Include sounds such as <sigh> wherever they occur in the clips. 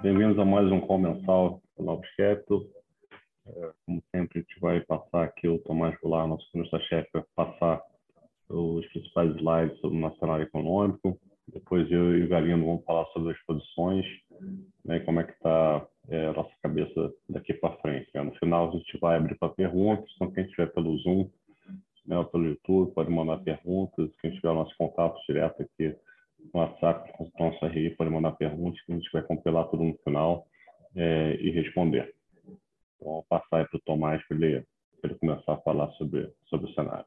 Bem-vindos a mais um call mensal do Novos Capital. É, como sempre, a gente vai passar aqui o Tomás Goulart, nosso economista-chefe, vai passar os principais slides sobre o cenário econômico. Depois eu e o Galindo vamos falar sobre as posições, né, como é que está é, a nossa cabeça daqui para frente. Né? No final, a gente vai abrir para perguntas, então quem estiver pelo Zoom né, ou pelo YouTube pode mandar perguntas, quem tiver o nosso contato direto aqui no WhatsApp, com o nosso RI, pode mandar perguntas que a gente vai compilar tudo no final é, e responder. Então, vou passar para o Tomás para ele, ele começar a falar sobre, sobre o cenário.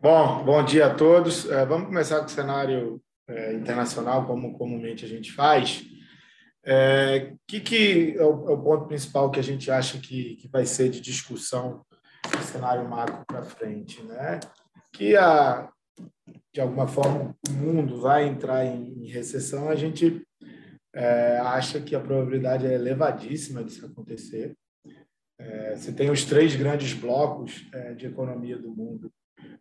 Bom, bom dia a todos. É, vamos começar com o cenário é, internacional, como comumente a gente faz. O é, que, que é o, é, o, ponto principal que a gente acha que, que vai ser de discussão no cenário macro para frente? Né? Que, a, de alguma forma, o mundo vai entrar em, em recessão, a gente é, acha que a probabilidade é elevadíssima disso acontecer. É, você tem os três grandes blocos é, de economia do mundo,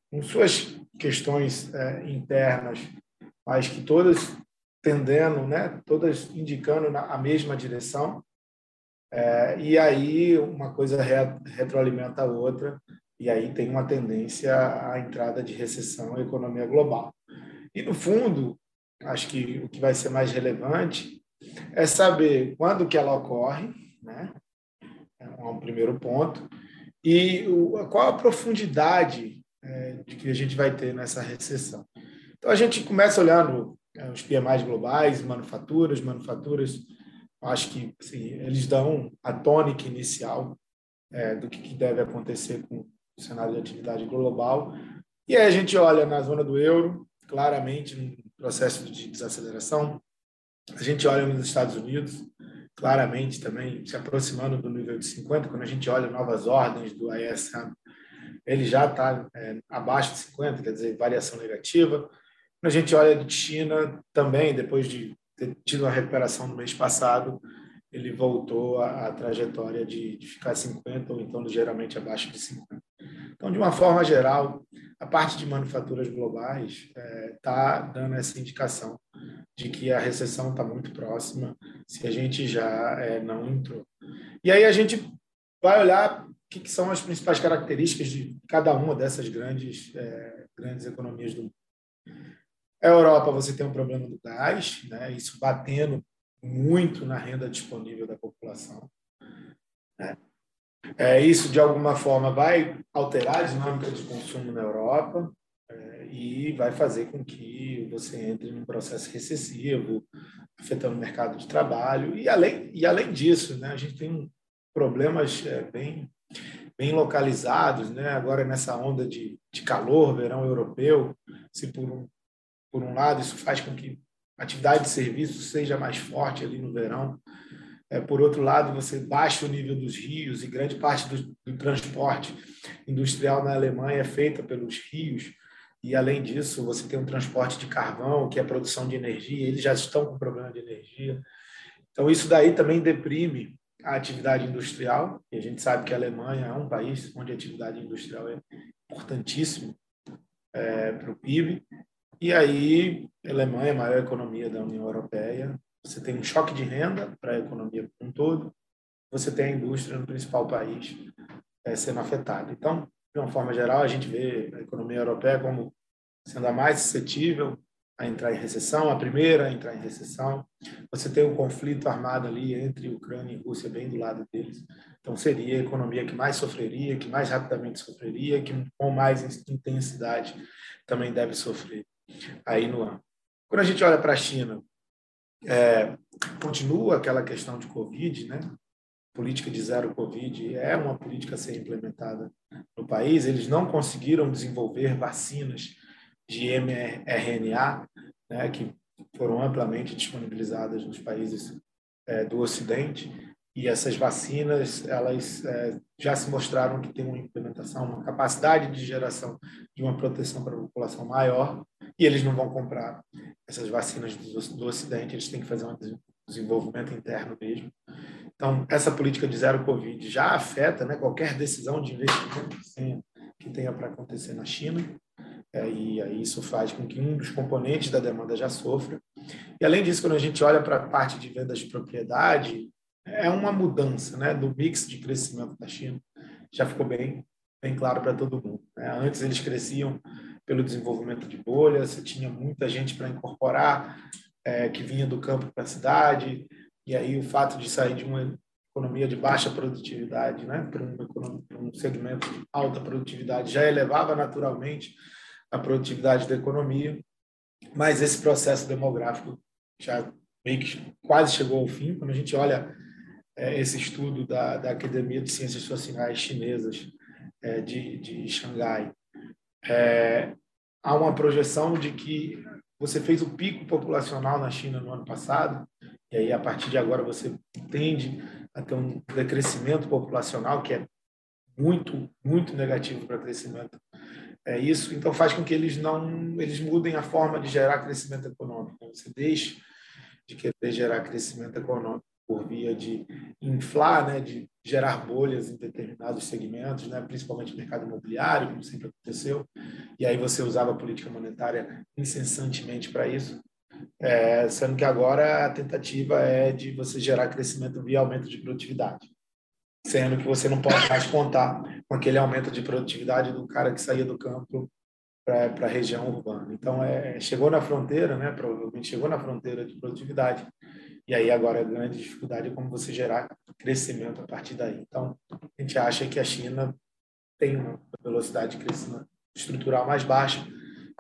com suas questões é, internas, mas que todas tendendo, né, todas indicando na, a mesma direção. É, e aí uma coisa re, retroalimenta a outra, e aí tem uma tendência à entrada de recessão na economia global. E, no fundo, acho que o que vai ser mais relevante é saber quando que ela ocorre, né? é um primeiro ponto, e qual a profundidade é, de que a gente vai ter nessa recessão. Então, a gente começa olhando é, os PMIs globais, manufaturas, manufaturas, acho que assim, eles dão a tônica inicial é, do que, deve acontecer com cenário de atividade global. E aí a gente olha na zona do euro, claramente, um processo de desaceleração. A gente olha nos Estados Unidos, claramente também se aproximando do nível de 50, quando a gente olha novas ordens do ISM, ele já está é, abaixo de 50, quer dizer, variação negativa. Quando a gente olha de China, também, depois de ter tido uma recuperação no mês passado, ele voltou à, trajetória de, de ficar 50 ou então ligeiramente abaixo de 50. Então, de uma forma geral, a parte de manufaturas globais está é, tá dando essa indicação de que a recessão está muito próxima, se a gente já é, não entrou. E aí a gente vai olhar o que, que, são as principais características de cada uma dessas grandes, é, grandes economias do mundo. A Europa, você tem um problema do gás, né? isso batendo muito na renda disponível da população. Né? É, isso, de alguma forma, vai alterar a dinâmica de consumo na Europa é, e vai fazer com que você entre num processo recessivo, afetando o mercado de trabalho. E além, e além disso, né, a gente tem problemas é, bem, bem localizados. Né? Agora, nessa onda de, de calor, verão europeu, se por um por um lado, isso faz com que a atividade de serviço seja mais forte ali no verão. É, por outro lado, você baixa o nível dos rios e grande parte do, do transporte industrial na Alemanha é feita pelos rios. E, além disso, você tem um transporte de carvão, que é produção de energia, eles já estão com problema de energia. Então, isso daí também deprime a atividade industrial, e a gente sabe que a Alemanha é um país onde a atividade industrial é importantíssima é, para o PIB, e aí, a Alemanha é a maior economia da União Europeia. Você tem um choque de renda para a economia como um todo. Você tem a indústria no principal país é, sendo afetada. Então, de uma forma geral, a gente vê a economia europeia como sendo a mais suscetível a entrar em recessão, a primeira a entrar em recessão. Você tem um conflito armado ali entre Ucrânia e Rússia bem do lado deles. Então, seria a economia que mais sofreria, que mais rapidamente sofreria, que com mais intensidade também deve sofrer aí no ano. Quando a gente olha para a China, é, continua aquela questão de Covid, né? Política de zero Covid é uma política a ser implementada no país. Eles não conseguiram desenvolver vacinas de mRNA, né, que foram amplamente disponibilizadas nos países é, do Ocidente e essas vacinas elas é, já se mostraram que têm uma implementação, uma capacidade de geração de uma proteção para a população maior e eles não vão comprar essas vacinas do, do Ocidente, eles têm que fazer um desenvolvimento interno mesmo. Então, essa política de zero Covid já afeta né, qualquer decisão de investimento que tenha para acontecer na China, é, e aí isso faz com que um dos componentes da demanda já sofra. E além disso, quando a gente olha para a parte de vendas de propriedade, é uma mudança né, do mix de crescimento da China. Já ficou bem, bem claro para todo mundo. Né? Antes eles cresciam pelo desenvolvimento de bolhas, você tinha muita gente para incorporar, é, que vinha do campo para a cidade, e aí o fato de sair de uma economia de baixa produtividade né, para um, segmento de alta produtividade já elevava naturalmente a produtividade da economia, mas esse processo demográfico já meio que quase chegou ao fim. Quando a gente olha é, esse estudo da, da Academia de Ciências Sociais Chinesas é, de, de Xangai, é, há uma projeção de que você fez o pico populacional na China no ano passado, e aí a partir de agora você tende a ter um decrescimento populacional que é muito, muito negativo para crescimento. É isso, então faz com que eles não, eles mudem a forma de gerar crescimento econômico. Você deixa de querer gerar crescimento econômico por via de inflar, né, de gerar bolhas em determinados segmentos, né, principalmente no mercado imobiliário, como sempre aconteceu, e aí você usava a política monetária incessantemente para isso, é, sendo que agora a tentativa é de você gerar crescimento via aumento de produtividade, sendo que você não pode mais contar com aquele aumento de produtividade do cara que saía do campo para a região urbana. Então, é, chegou na fronteira, né, provavelmente chegou na fronteira de produtividade, e aí agora a grande dificuldade é como você gerar crescimento a partir daí. Então, a gente acha que a China tem uma velocidade de crescimento estrutural mais baixa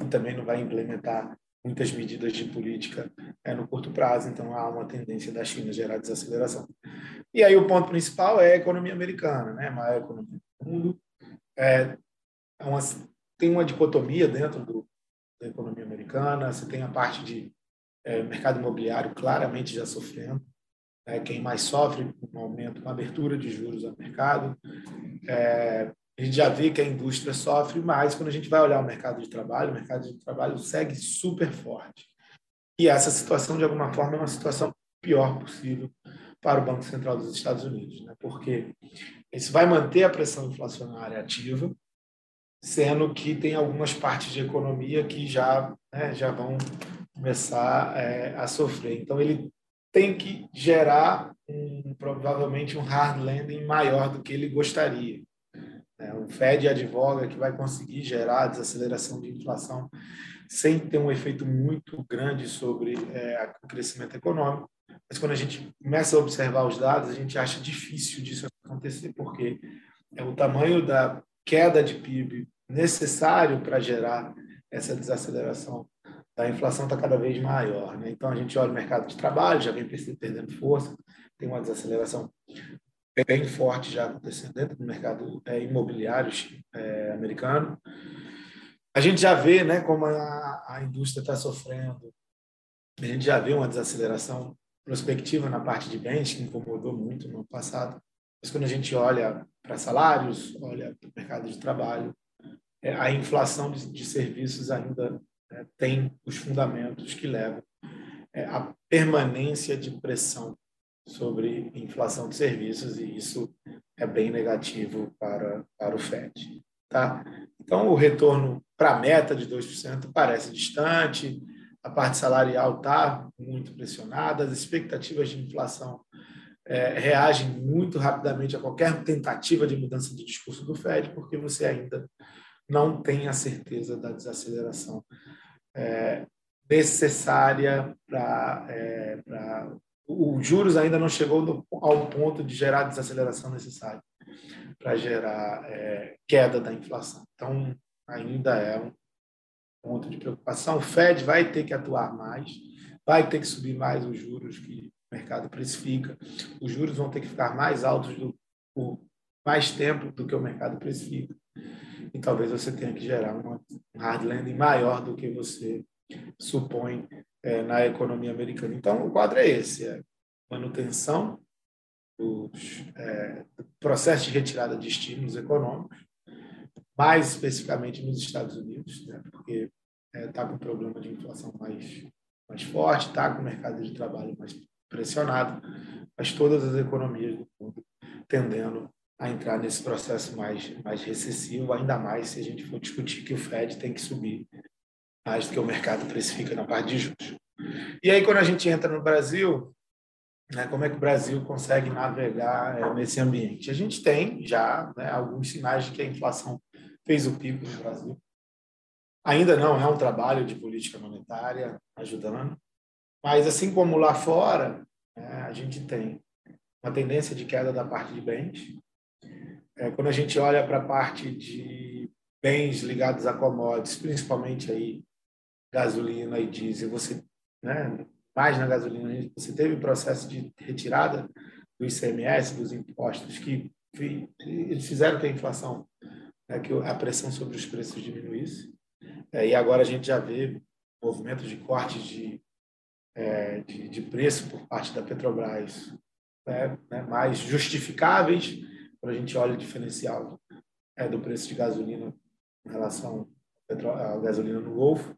e também não vai implementar muitas medidas de política é, no curto prazo, então há uma tendência da China gerar desaceleração. E aí o ponto principal é a economia americana, né? a maior economia do mundo. É, é uma, tem uma dicotomia dentro do, da economia americana, você tem a parte de é, mercado imobiliário claramente já sofrendo. É, quem mais sofre com um aumento, uma abertura de juros ao mercado. É, a gente já vê que a indústria sofre mais quando a gente vai olhar o mercado de trabalho. O mercado de trabalho segue super forte. E essa situação, de alguma forma, é uma situação pior possível para o Banco Central dos Estados Unidos, né? porque isso vai manter a pressão inflacionária ativa, sendo que tem algumas partes de economia que já, né, já vão começar é, a sofrer. Então, ele tem que gerar um, provavelmente um hard landing maior do que ele gostaria. É, o Fed advoga que vai conseguir gerar a desaceleração de inflação sem ter um efeito muito grande sobre é, o crescimento econômico. Mas quando a gente começa a observar os dados, a gente acha difícil disso acontecer, porque é o tamanho da queda de PIB necessário para gerar essa desaceleração a inflação está cada vez maior. Né? Então, a gente olha o mercado de trabalho, já vem perdendo força, tem uma desaceleração bem forte já acontecendo dentro do mercado é, imobiliário é, americano. A gente já vê né, como a, a indústria está sofrendo, a gente já vê uma desaceleração prospectiva na parte de bens, que incomodou muito no passado. Mas quando a gente olha para salários, olha para o mercado de trabalho, é, a inflação de, de serviços ainda né, tem os fundamentos que levam é, à permanência de pressão sobre inflação de serviços e isso é bem negativo para, para o FED. Tá? Então, o retorno para a meta de 2% parece distante, a parte salarial está muito pressionada, as expectativas de inflação é, reagem muito rapidamente a qualquer tentativa de mudança de discurso do FED, porque você ainda não tem a certeza da desaceleração é, necessária para. É, o juros ainda não chegou no, ao ponto de gerar a desaceleração necessária para gerar é, queda da inflação. Então, ainda é um ponto de preocupação. O Fed vai ter que atuar mais, vai ter que subir mais os juros que o mercado precifica. Os juros vão ter que ficar mais altos do, por mais tempo do que o mercado precifica e talvez você tenha que gerar uma, um hard landing maior do que você supõe é, na economia americana. Então, o quadro é esse: é manutenção dos é, processo de retirada de estímulos econômicos, mais especificamente nos Estados Unidos, né, porque está é, com um problema de inflação mais, mais forte, está com o mercado de trabalho mais pressionado, mas todas as economias do mundo tendendo a entrar nesse processo mais, mais recessivo, ainda mais se a gente for discutir que o Fed tem que subir mais do que o mercado precifica na parte de juros. E aí, quando a gente entra no Brasil, né, como é que o Brasil consegue navegar é, nesse ambiente? A gente tem já né, alguns sinais de que a inflação fez o pico no Brasil. Ainda não é um trabalho de política monetária ajudando, mas assim como lá fora, né, a gente tem uma tendência de queda da parte de bens. É, quando a gente olha para a parte de bens ligados a commodities, principalmente aí gasolina e diesel, você, né, mais na gasolina, você teve o processo de retirada do ICMS, dos impostos, que eles fizeram que a inflação, né, que a pressão sobre os preços diminuísse. É, e agora a gente já vê movimentos de corte de, é, de, de, preço por parte da Petrobras né, né, mais justificáveis, quando a gente olha o diferencial é, do preço de gasolina em relação à gasolina no Golfo.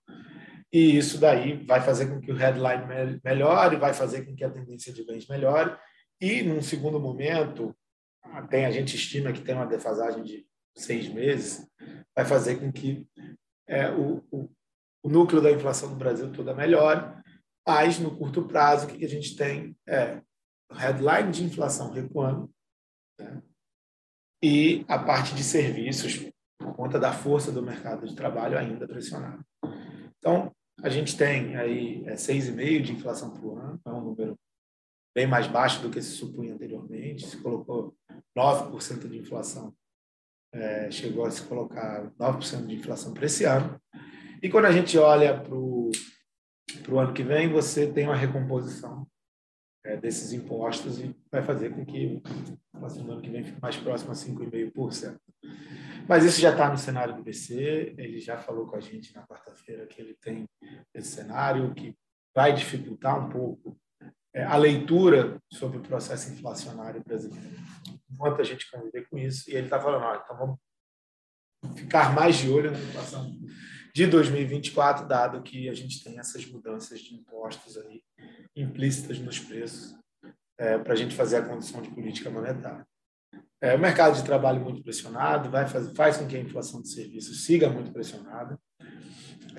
E isso daí vai fazer com que o headline melhore, vai fazer com que a tendência de bens melhore. E, num segundo momento, tem, a gente estima que tem uma defasagem de seis meses, vai fazer com que é, o, o, o, núcleo da inflação no Brasil toda melhore. Mas, no curto prazo, o que a gente tem é headline de inflação recuando né? E a parte de serviços, por conta da força do mercado de trabalho, ainda pressionada. Então, a gente tem aí é, 6,5% de inflação por ano, é um número bem mais baixo do que se supunha anteriormente. Se colocou 9% de inflação, é, chegou a se colocar 9% de inflação para esse ano. E quando a gente olha para o ano que vem, você tem uma recomposição é, desses impostos e vai fazer com que a ano que vem fique mais próxima a 5,5%. Mas isso já está no cenário do BC, ele já falou com a gente na quarta-feira que ele tem esse cenário, que vai dificultar um pouco é, a leitura sobre o processo inflacionário brasileiro. Enquanto a gente conviver com isso, e ele está falando, ah, então vamos ficar mais de olho na inflação de 2024, dado que a gente tem essas mudanças de impostos aí implícitas nos preços é, para a gente fazer a condição de política monetária. É, o mercado de trabalho muito pressionado vai fazer, faz com que a inflação de serviços siga muito pressionada.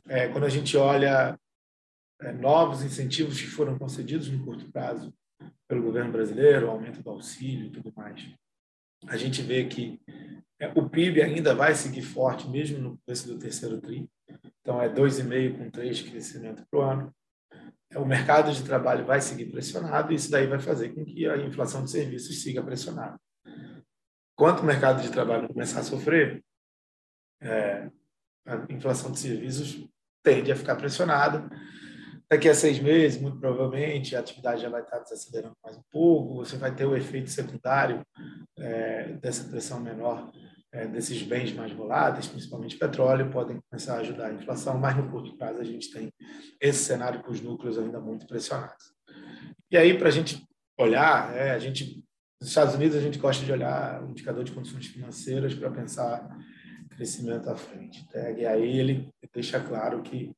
É, quando a gente olha é, novos incentivos que foram concedidos no curto prazo pelo governo brasileiro, o aumento do auxílio e tudo mais, a gente vê que é, o PIB ainda vai seguir forte, mesmo no preço do terceiro TRI. Então, é 2,5% com 3% de crescimento para o ano. É, o mercado de trabalho vai seguir pressionado e isso daí vai fazer com que a inflação de serviços siga pressionada. Quanto o mercado de trabalho começar a sofrer, é, a inflação de serviços tende a ficar pressionada. Daqui a seis meses, muito provavelmente, a atividade já vai estar desacelerando mais um pouco, você vai ter o efeito secundário é, dessa pressão menor é, desses bens mais voláteis, principalmente petróleo, podem começar a ajudar a inflação, mas no curto prazo a gente tem esse cenário com os núcleos ainda muito pressionados. E aí, para a gente olhar, é, a gente nos Estados Unidos, a gente gosta de olhar o indicador de condições financeiras para pensar crescimento à frente. Tá? E aí ele deixa claro que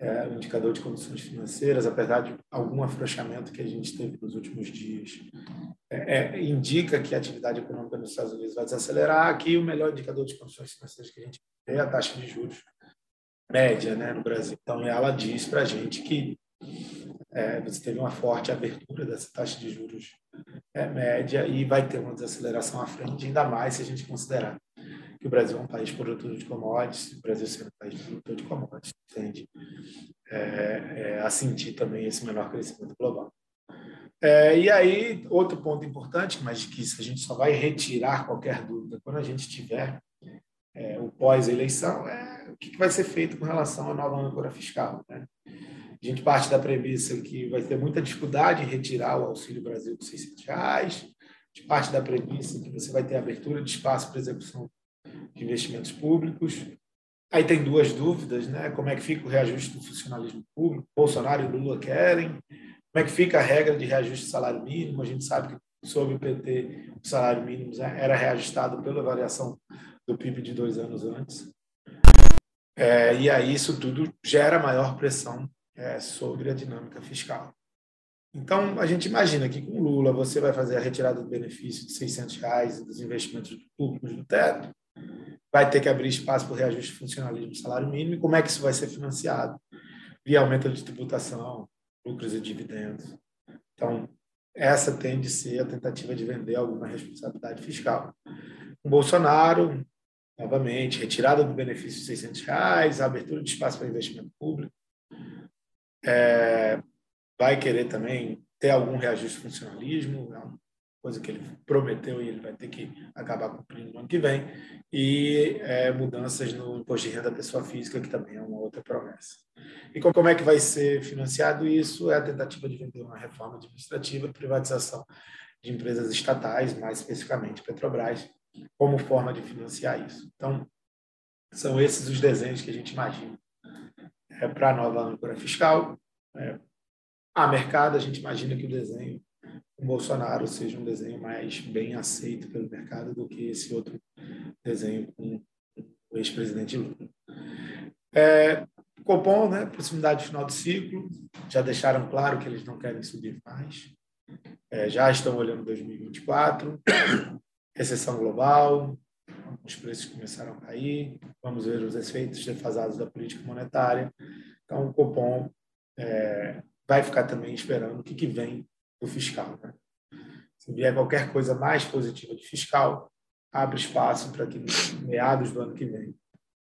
é, o indicador de condições financeiras, apesar de algum afrouxamento que a gente teve nos últimos dias, é, é, indica que a atividade econômica nos Estados Unidos vai desacelerar. Aqui, o melhor indicador de condições financeiras que a gente tem é a taxa de juros média né, no Brasil. Então, ela diz para a gente que é, você teve uma forte abertura dessa taxa de juros é, média e vai ter uma desaceleração à frente, ainda mais se a gente considerar que o Brasil é um país produtor de commodities, o Brasil sendo um país produtor de commodities, tende é, é, a sentir também esse menor crescimento global. É, e aí, outro ponto importante, mas que a gente só vai retirar qualquer dúvida quando a gente tiver é, o pós-eleição, é o que vai ser feito com relação à nova âncora fiscal. Né? A gente parte da premissa que vai ter muita dificuldade em retirar o Auxílio Brasil de 600 reais, gente parte da premissa que você vai ter abertura de espaço para execução de investimentos públicos. Aí tem duas dúvidas, né? Como é que fica o reajuste do funcionalismo público? Bolsonaro e Lula querem. Como é que fica a regra de reajuste do salário mínimo? A gente sabe que sob o PT o salário mínimo era reajustado pela variação do PIB de dois anos antes. É, e aí isso tudo gera maior pressão é, sobre a dinâmica fiscal. Então, a gente imagina que com Lula você vai fazer a retirada do benefício de 600 reais dos investimentos públicos do teto, vai ter que abrir espaço para o reajuste funcionalismo do salário mínimo, e como é que isso vai ser financiado? Via aumento de tributação, lucros e dividendos. Então, essa tende a ser a tentativa de vender alguma responsabilidade fiscal. O Bolsonaro, novamente, retirada do benefício de 600 reais, abertura de espaço para investimento público, é, vai querer também ter algum reajuste funcionalismo, coisa que ele prometeu e ele vai ter que acabar cumprindo no ano que vem, e é, mudanças no imposto de renda da pessoa física, que também é uma outra promessa. E como é que vai ser financiado isso? É a tentativa de vender uma reforma administrativa, privatização de empresas estatais, mais especificamente Petrobras, como forma de financiar isso. Então, são esses os desenhos que a gente imagina é, para a nova âncora fiscal. É, a mercado, a gente imagina que o desenho o Bolsonaro seja um desenho mais bem aceito pelo mercado do que esse outro desenho com o ex-presidente Lula. É, Copom, né, proximidade final de ciclo, já deixaram claro que eles não querem subir mais, é, já estão olhando 2024, <coughs> recessão global, os preços começaram a cair, vamos ver os efeitos defasados da política monetária. Então, o Copom é, vai ficar também esperando o que, que vem do fiscal. Né? Se vier qualquer coisa mais positiva de fiscal, abre espaço para que, meados do ano que vem,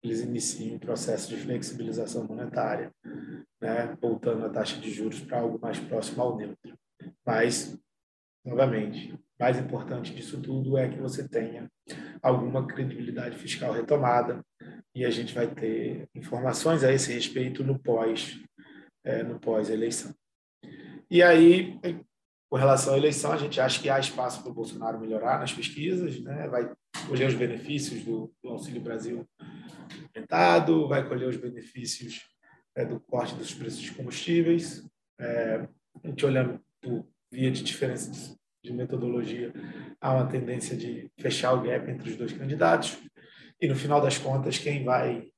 eles iniciem um processo de flexibilização monetária, né? voltando a taxa de juros para algo mais próximo ao neutro. Mas, novamente, mais importante disso tudo é que você tenha alguma credibilidade fiscal retomada e a gente vai ter informações a esse respeito no pós é, no pós eleição. E aí, com relação à eleição, a gente acha que há espaço para o Bolsonaro melhorar nas pesquisas, né? vai colher os benefícios do, do Auxílio Brasil aumentado, vai colher os benefícios é, do corte dos preços de combustíveis. É, a gente olhando por via de diferença de de metodologia, há uma tendência de fechar o gap entre os dois candidatos. E no final das contas, quem vai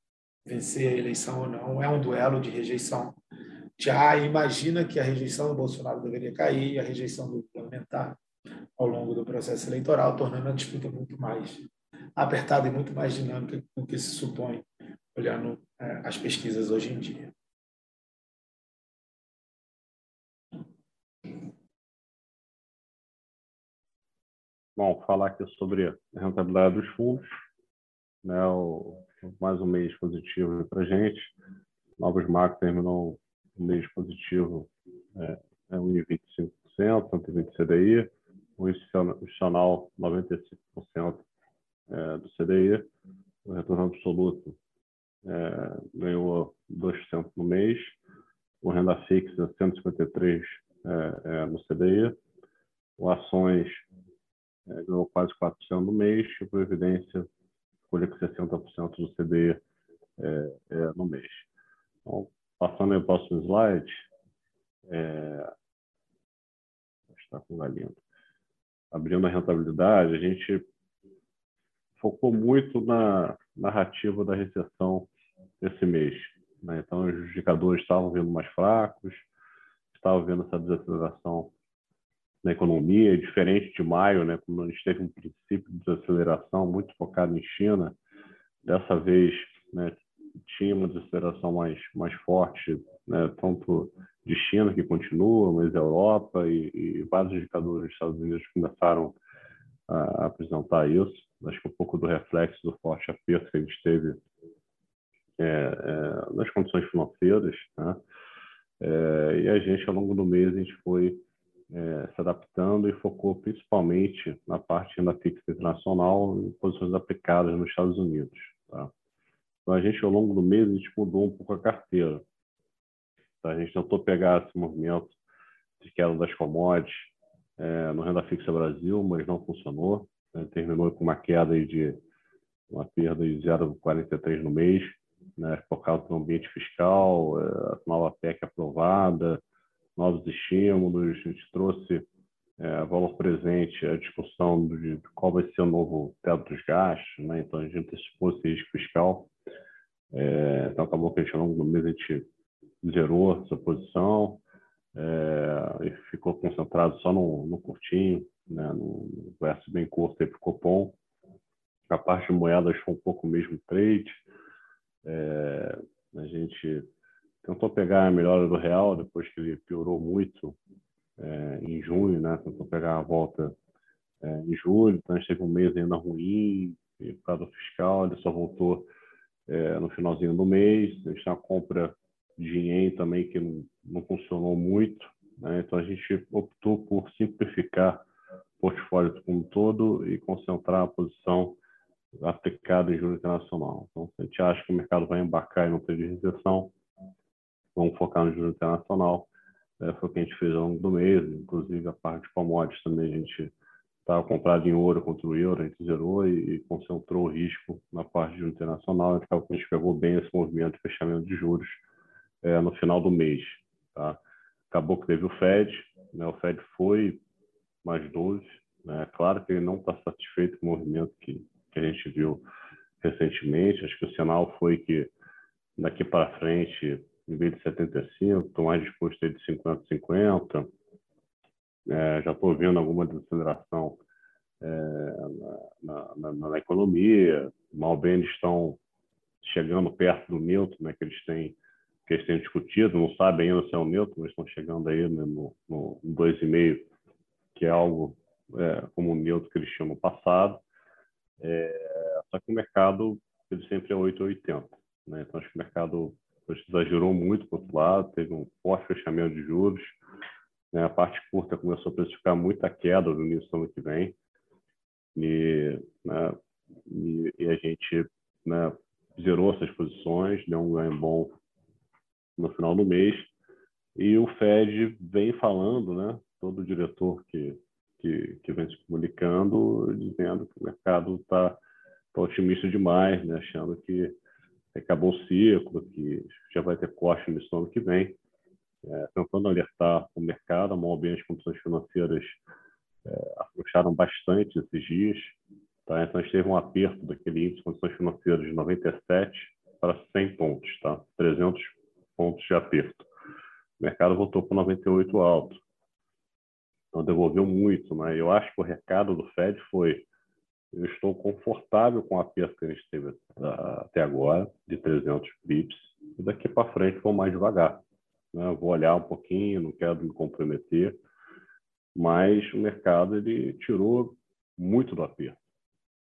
vencer a eleição ou não é um duelo de rejeição. Já imagina que a rejeição do Bolsonaro deveria cair a rejeição do Lula aumentar ao longo do processo eleitoral, tornando a disputa muito mais apertada e muito mais dinâmica do que se supõe olhando é, as pesquisas hoje em dia. Bom, falar aqui sobre a rentabilidade dos fundos, né, o, mais um mês positivo para a gente. Novos Marcos terminou mês positivo, é, é 1,25%, 120 CDI, o institucional 95% é, do CDI, o retorno absoluto é, ganhou 2% no mês, o renda fixa 153 é, é, no CDI, o ações é, ganhou quase 4% no mês, e Previdência colhe com 60% do CDI é, é, no mês. Então, passando ao próximo slide, é, está com galinha. Abrindo a rentabilidade, a gente focou muito na narrativa da recessão esse mês. Né? Então, os indicadores estavam vindo mais fracos, estavam vendo essa desaceleração na economia, diferente de maio, né, como a gente teve um princípio de desaceleração muito focado em China, dessa vez né, tinha uma desaceleração mais, mais forte, né, tanto de China, que continua, mas Europa e, e vários indicadores dos Estados Unidos começaram a, apresentar isso. Acho que um pouco do reflexo do forte aperto que a gente teve é, é, nas condições financeiras. Né? É, e a gente, ao longo do mês, a gente foi é, se adaptando e focou principalmente na parte da fixa internacional e posições aplicadas nos Estados Unidos. Tá? Então, a gente, ao longo do mês, a gente mudou um pouco a carteira. Tá? A gente tentou pegar esse movimento de queda das commodities é, no Renda Fixa Brasil, mas não funcionou. Né? Terminou com uma queda de uma perda de 0,43 no mês, né? focado no ambiente fiscal, é, a nova PEC aprovada, novos estímulos, a gente trouxe é, valor presente a discussão de qual vai ser o novo teto dos gastos, né? então a gente antecipou esse risco fiscal, é, então acabou que a gente, ao longo do mês a gente zerou essa posição é, e ficou concentrado só no, no curtinho, né? no verso bem curto para o Copom. A parte de moedas foi um pouco mesmo trade, é, a gente tentou pegar a melhora do real depois que ele piorou muito é, em junho, né? Tentou pegar a volta é, em julho, então a gente teve um mês ainda ruim por causa do fiscal, ele só voltou é, no finalzinho do mês. A gente tem uma compra de ien também que não, não funcionou muito, né? então a gente optou por simplificar o portfólio como um todo e concentrar a posição aplicada em juros internacional. Então, se a gente acha que o mercado vai embarcar e não ter recessão, vamos focar no juro internacional. É, foi o que a gente fez ao longo do mês, inclusive a parte de commodities também a gente estava comprado em ouro contra o euro, a gente zerou e, e concentrou o risco na parte de internacional. Então, a gente pegou bem esse movimento de fechamento de juros é, no final do mês. Tá? Acabou que teve o Fed, né? o Fed foi mais 12. Né? Claro que ele não está satisfeito com o movimento que, que a gente viu recentemente. Acho que o sinal foi que daqui para frente em vez de 75, estou mais disposto a ir de 50 50. É, já estou vendo alguma desaceleração é, na, na, na, na, economia. Mal bem eles estão chegando perto do neutro, né, que eles têm que eles têm discutido, não sabem ainda se é o neutro, mas estão chegando aí né, no, no 2,5, que é algo é, como o neutro que eles tinham no passado. É, só que o mercado ele sempre é 8,80. Né? Então, acho que o mercado exagerou muito para outro lado, teve um forte fechamento de juros. Né? A parte curta começou a precificar muita queda no início do ano que vem. E, né, e, e a gente né, zerou essas posições, deu um ganho bom no final do mês. E o Fed vem falando, né, todo diretor que, que, que vem se comunicando, dizendo que o mercado está tá otimista demais, né, achando que acabou o ciclo, que já vai ter corte no ano que vem, é, tentando alertar o mercado, mal bem as condições financeiras é, afrouxaram bastante esses dias, tá? então a gente teve um aperto daquele índice de condições financeiras de 97 para 100 pontos, tá? 300 pontos de aperto. O mercado voltou para 98 alto, então devolveu muito, mas eu acho que o recado do Fed foi eu estou confortável com a perda que a gente teve ah, até agora, de 300 pips, e daqui para frente vou mais devagar. Né? Vou olhar um pouquinho, não quero me comprometer, mas o mercado ele tirou muito do aperto.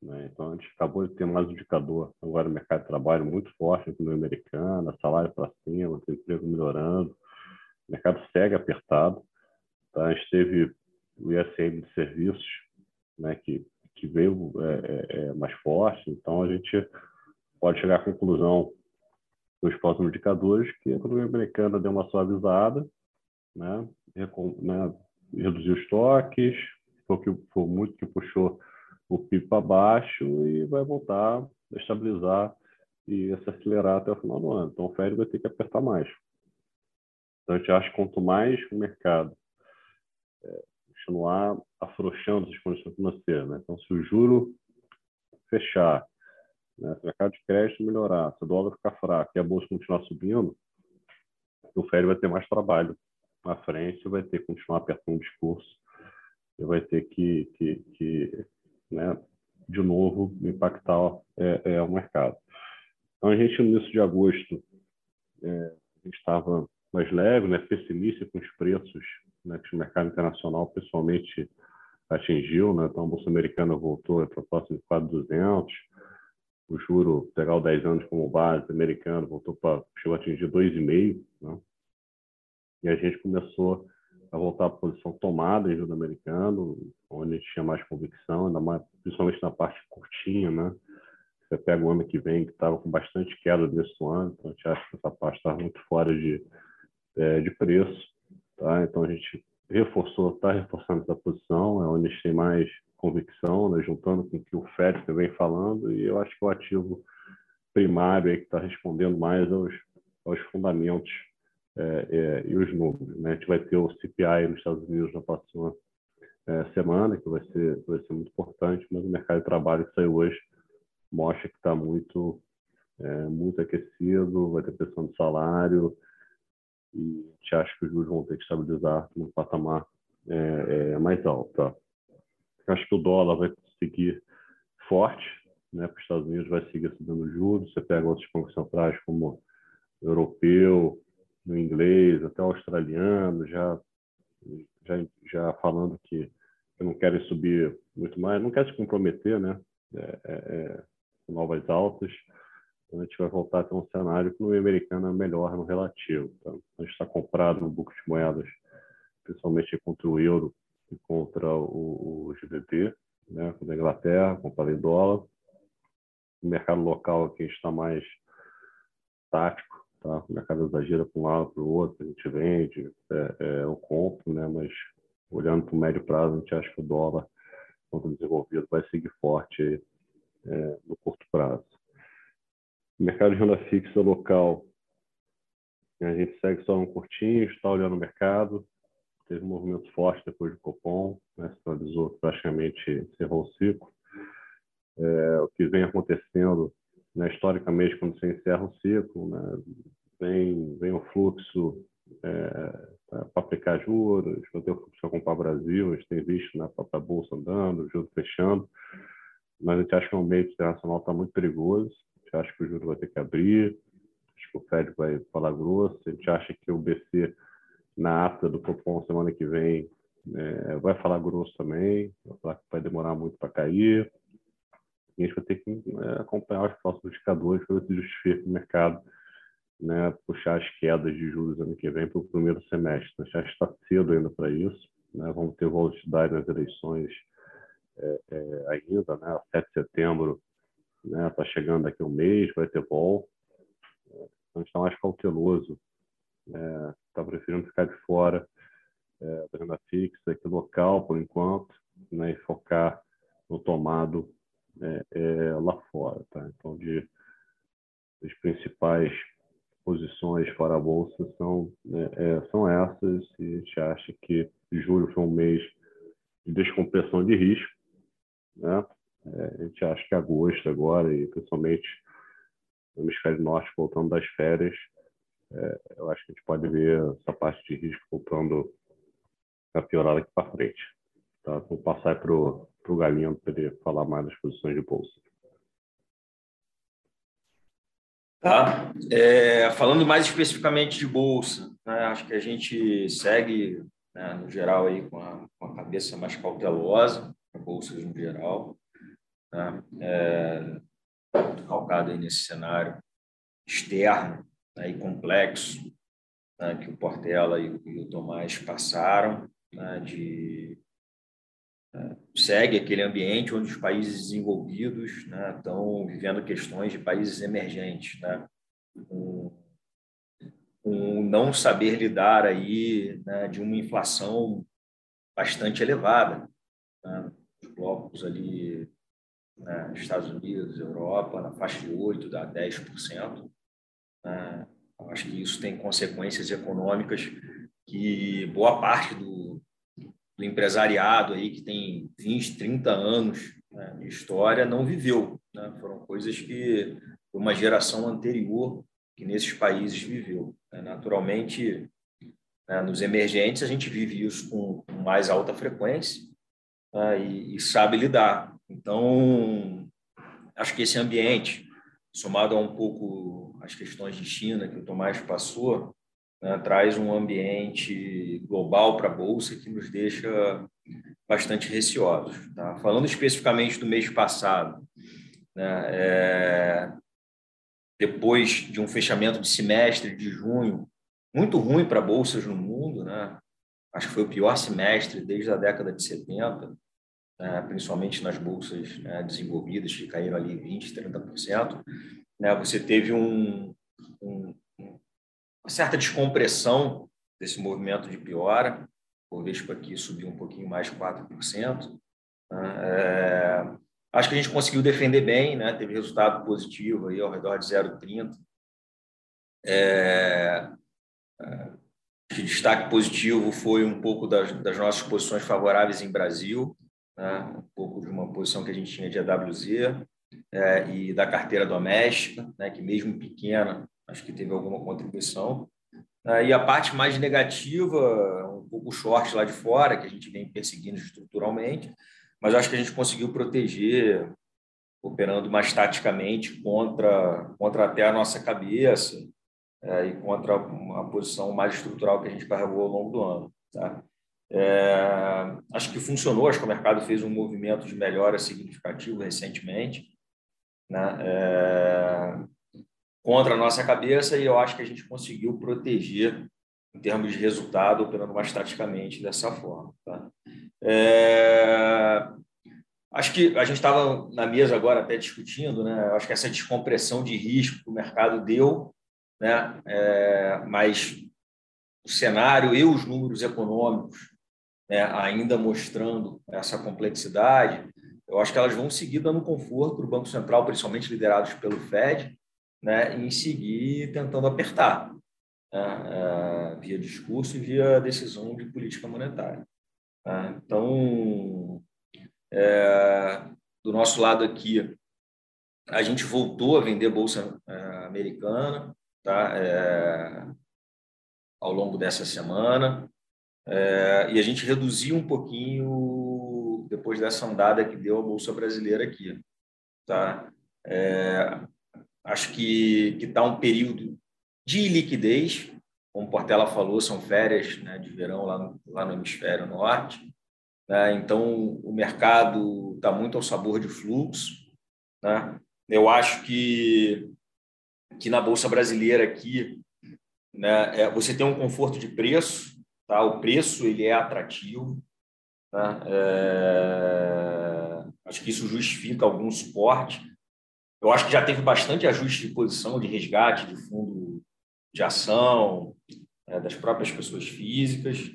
Né? Então, a gente acabou de ter mais indicador agora no mercado de trabalho muito forte, no americano, salário para cima, emprego melhorando, o mercado segue apertado. Tá? A gente teve o ISM de serviços, né, que que veio é, é, é, mais forte. Então, a gente pode chegar à conclusão dos próximos indicadores que a economia americana deu uma suavizada, né, né reduziu estoques, foi, que, foi muito que puxou o PIB para baixo e vai voltar a estabilizar e se acelerar até o final do ano. Então, o Fed vai ter que apertar mais. Então, a gente acha que quanto mais o mercado é, continuar afrouxando as condições financeiras. Né? Então, se o juro fechar, né? se o mercado de crédito melhorar, se o dólar ficar fraco e a bolsa continuar subindo, o Fed vai ter mais trabalho na frente, vai ter que continuar apertando o discurso vai ter que, que, que né, de novo, impactar é, é, o mercado. Então, a gente, no início de agosto, é, estava mais leve, né, pessimista com os preços né, que o mercado internacional pessoalmente atingiu. Né? Então, a Bolsa Americana voltou para próximo de 4,200. O juro, pegar o 10 anos como base americano, voltou para, chegou a atingir 2,5. Né? E a gente começou a voltar à posição tomada em juro americano, onde a gente tinha mais convicção, ainda mais, principalmente na parte curtinha, né? Você pega o ano que vem, que estava com bastante queda nesse ano, então a gente acha que essa parte estava muito fora de, é, de preço. Tá? Então a gente reforçou, está reforçando essa posição, é onde a gente tem mais convicção, né? juntando com o que o FED vem falando, e eu acho que o ativo primário aí que está respondendo mais aos, aos fundamentos é, é, e os números. Né? A gente vai ter o CPI nos Estados Unidos na próxima é, semana, que vai ser, vai ser muito importante, mas o mercado de trabalho que saiu hoje mostra que está muito, é, muito aquecido, vai ter pressão de salário, e a gente acha que os juros vão ter que estabilizar num patamar é, é, mais alto. Tá? Acho que o dólar vai seguir forte, né? Para os Estados Unidos vai seguir subindo juros. Você pega outros bancos centrais como o europeu, inglês, até o australiano, já, já, já falando que, que não querem subir muito mais, não quer se comprometer, né? É, é, é novas altas. Então, a gente vai voltar a ter um cenário que no americano é melhor no relativo. Tá? A gente está comprado no book de moedas, principalmente contra o euro contra o, o GBP, né? com a Inglaterra, comprado em dólar. O mercado local aqui está mais tático, tá? O mercado exagera para um lado para o outro, a gente vende, é, é, eu compro, né? Mas olhando para o médio prazo, a gente acha que o dólar contra o desenvolvido vai seguir forte é, no curto prazo. O mercado de renda fixa local, a gente segue só um curtinho, está olhando o mercado, teve um movimento forte depois do Copom, né, finalizou praticamente, encerrou o ciclo. É, o que vem acontecendo, né, historicamente, quando você encerra um ciclo, né, vem, vem um fluxo é, para aplicar juros, vai ter o fluxo para comprar Brasil, a gente tem visto na né, própria Bolsa andando, juros fechando, mas a gente acha que o ambiente internacional está muito perigoso, a gente acha que o juro vai ter que abrir, acho que o Fed vai falar grosso, a gente acha que o BC na ata do Copom semana que vem é, vai falar grosso também, vai falar que vai demorar muito para cair. E a gente vai ter que é, acompanhar os próximos indicadores para ver se justifica o mercado né, puxar as quedas de juros ano que vem para o primeiro semestre. A gente está cedo ainda para isso. Né? Vamos ter volatilidade nas eleições é, é, ainda, né? 7 de setembro está né? Tá chegando daqui um mês, vai ter vol. Então, está mais cauteloso está é, preferindo ficar de fora é, da renda fixa aqui local por enquanto, né, e focar no tomado é, é, lá fora, tá? Então, de as principais posições fora a bolsa são né, é, são essas e a gente acha que julho foi um mês de descompressão de risco, né? É, a gente acha que agosto agora e principalmente no hemisfério norte voltando das férias é, eu acho que a gente pode ver essa parte de risco voltando a piorar daqui para frente. Tá? Vou passar para o Galinho para ele falar mais das posições de bolsa. Tá. É, falando mais especificamente de bolsa, né, acho que a gente segue, né, no geral, aí, com, a, com a cabeça mais cautelosa, bolsas no geral, né, é, calcado aí nesse cenário externo né, e complexo né, que o Portela e, e, o Tomás passaram, né, de né, segue aquele ambiente onde os países desenvolvidos né, estão vivendo questões de países emergentes, né, com, com não saber lidar aí né, de uma inflação bastante elevada, né, os blocos ali né, Estados Unidos, Europa, na faixa de 8% a 10%, né? Acho que isso tem consequências econômicas que boa parte do, do empresariado aí que tem 20, 30 anos né, de história não viveu. Né? Foram coisas que uma geração anterior que nesses países viveu. Né? Naturalmente, né, nos emergentes a gente vive isso com, mais alta frequência e sabe lidar. Então, acho que esse ambiente, somado a um pouco as questões de China que o Tomás passou, né, traz um ambiente global para a Bolsa que nos deixa bastante receosos. Tá? Falando especificamente do mês passado, né, é, depois de um fechamento de semestre de junho, muito ruim para bolsas no mundo, né? acho que foi o pior semestre desde a década de 70, né? principalmente nas bolsas né, desenvolvidas, que caíram ali 20%, 30% né? Você teve um, um, uma certa descompressão desse movimento de piora, o Vespa aqui subiu um pouquinho mais, 4%. Né? É, acho que a gente conseguiu defender bem, né? teve resultado positivo aí ao redor de 0,30. É, é, de destaque positivo foi um pouco das, das nossas posições favoráveis em Brasil, né? um pouco de uma posição que a gente tinha de AWZ, é, e da carteira doméstica, né, que mesmo pequena, acho que teve alguma contribuição. É, e a parte mais negativa, um pouco short lá de fora, que a gente vem perseguindo estruturalmente, mas acho que a gente conseguiu proteger, operando mais taticamente contra, contra até a nossa cabeça, é, e contra uma posição mais estrutural que a gente carregou ao longo do ano. Tá? É, acho que funcionou, acho que o mercado fez um movimento de melhora significativo recentemente, né? É, contra a nossa cabeça, e eu acho que a gente conseguiu proteger em termos de resultado, operando mais taticamente dessa forma. Tá? É, acho que a gente estava na mesa agora até discutindo, né? acho que essa descompressão de risco que o mercado deu, né? É, mas o cenário e os números econômicos né, ainda mostrando essa complexidade, eu acho que elas vão seguir dando conforto para o Banco Central, principalmente liderados pelo Fed, né, em seguir tentando apertar né, é, via discurso e via decisão de política monetária. Né. Então, é, do nosso lado aqui, a gente voltou a vender bolsa é, americana tá, é, ao longo dessa semana. É, e a gente reduziu um pouquinho depois dessa andada que deu a Bolsa Brasileira aqui. Tá? É, acho que está um período de liquidez, como Portela falou, são férias né, de verão lá no, lá no hemisfério norte. Né? Então, o mercado está muito ao sabor de fluxo. Né? Eu acho que, que na Bolsa Brasileira aqui né, é, você tem um conforto de preço, Tá? O preço ele é atrativo. Tá? É... Acho que isso justifica algum suporte. Eu acho que já teve bastante ajuste de posição, de resgate de fundo de ação, é, das próprias pessoas físicas.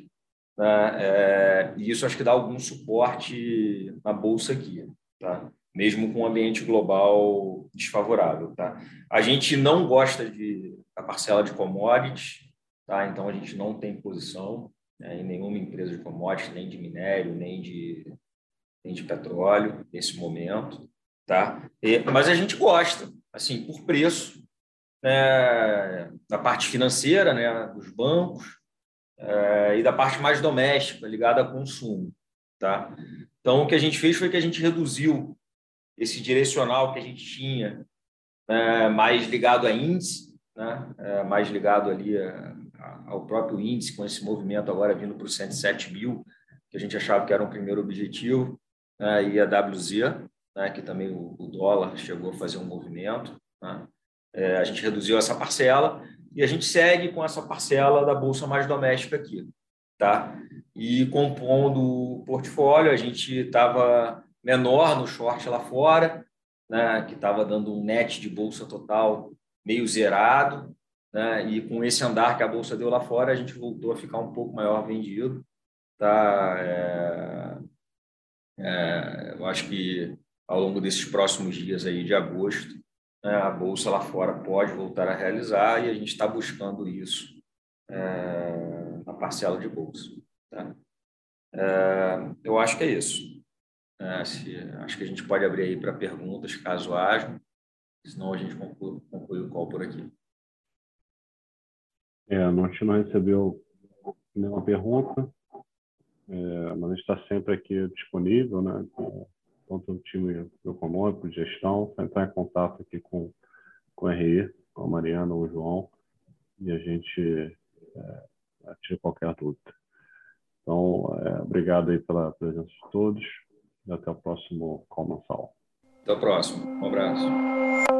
Né? É, e isso acho que dá algum suporte na bolsa aqui, tá? mesmo com um ambiente global desfavorável. Tá? A gente não gosta de a parcela de commodities, Tá? Então, a gente não tem posição né, em nenhuma empresa de commodities, nem de minério, nem de, nem de petróleo nesse momento. Tá? E, mas a gente gosta, assim, por preço, né, da parte financeira, né, dos bancos, é, e da parte mais doméstica, ligada a consumo. Tá? Então, o que a gente fez foi que a gente reduziu esse direcional que a gente tinha, é, mais ligado a índice, né, é, mais ligado ali a, ao próprio índice, com esse movimento agora vindo para os 107 mil, que a gente achava que era um primeiro objetivo, né, e a WZ, né, que também o, o, dólar chegou a fazer um movimento. Né, é, a gente reduziu essa parcela e a gente segue com essa parcela da bolsa mais doméstica aqui. Tá? E compondo o portfólio, a gente estava menor no short lá fora, né, que estava dando um net de bolsa total meio zerado, né? E com esse andar que a bolsa deu lá fora, a gente voltou a ficar um pouco maior vendido. Tá? É, é, eu acho que ao longo desses próximos dias aí de agosto, né, a bolsa lá fora pode voltar a realizar e a gente está buscando isso é, na parcela de bolsa. Tá? É, eu acho que é isso. É, se, acho que a gente pode abrir aí para perguntas, caso haja, senão a gente conclui, conclui o call por aqui. É, a gente não recebeu nenhuma pergunta, é, mas a gente está sempre aqui disponível, né? Tanto o time econômico, gestão, entrar em contato aqui com, com o RI, com a Mariana ou o João, e a gente é, tira qualquer dúvida. Então, é, obrigado aí pela presença de todos e até o próximo Call Mensal. Até o próximo. Um abraço.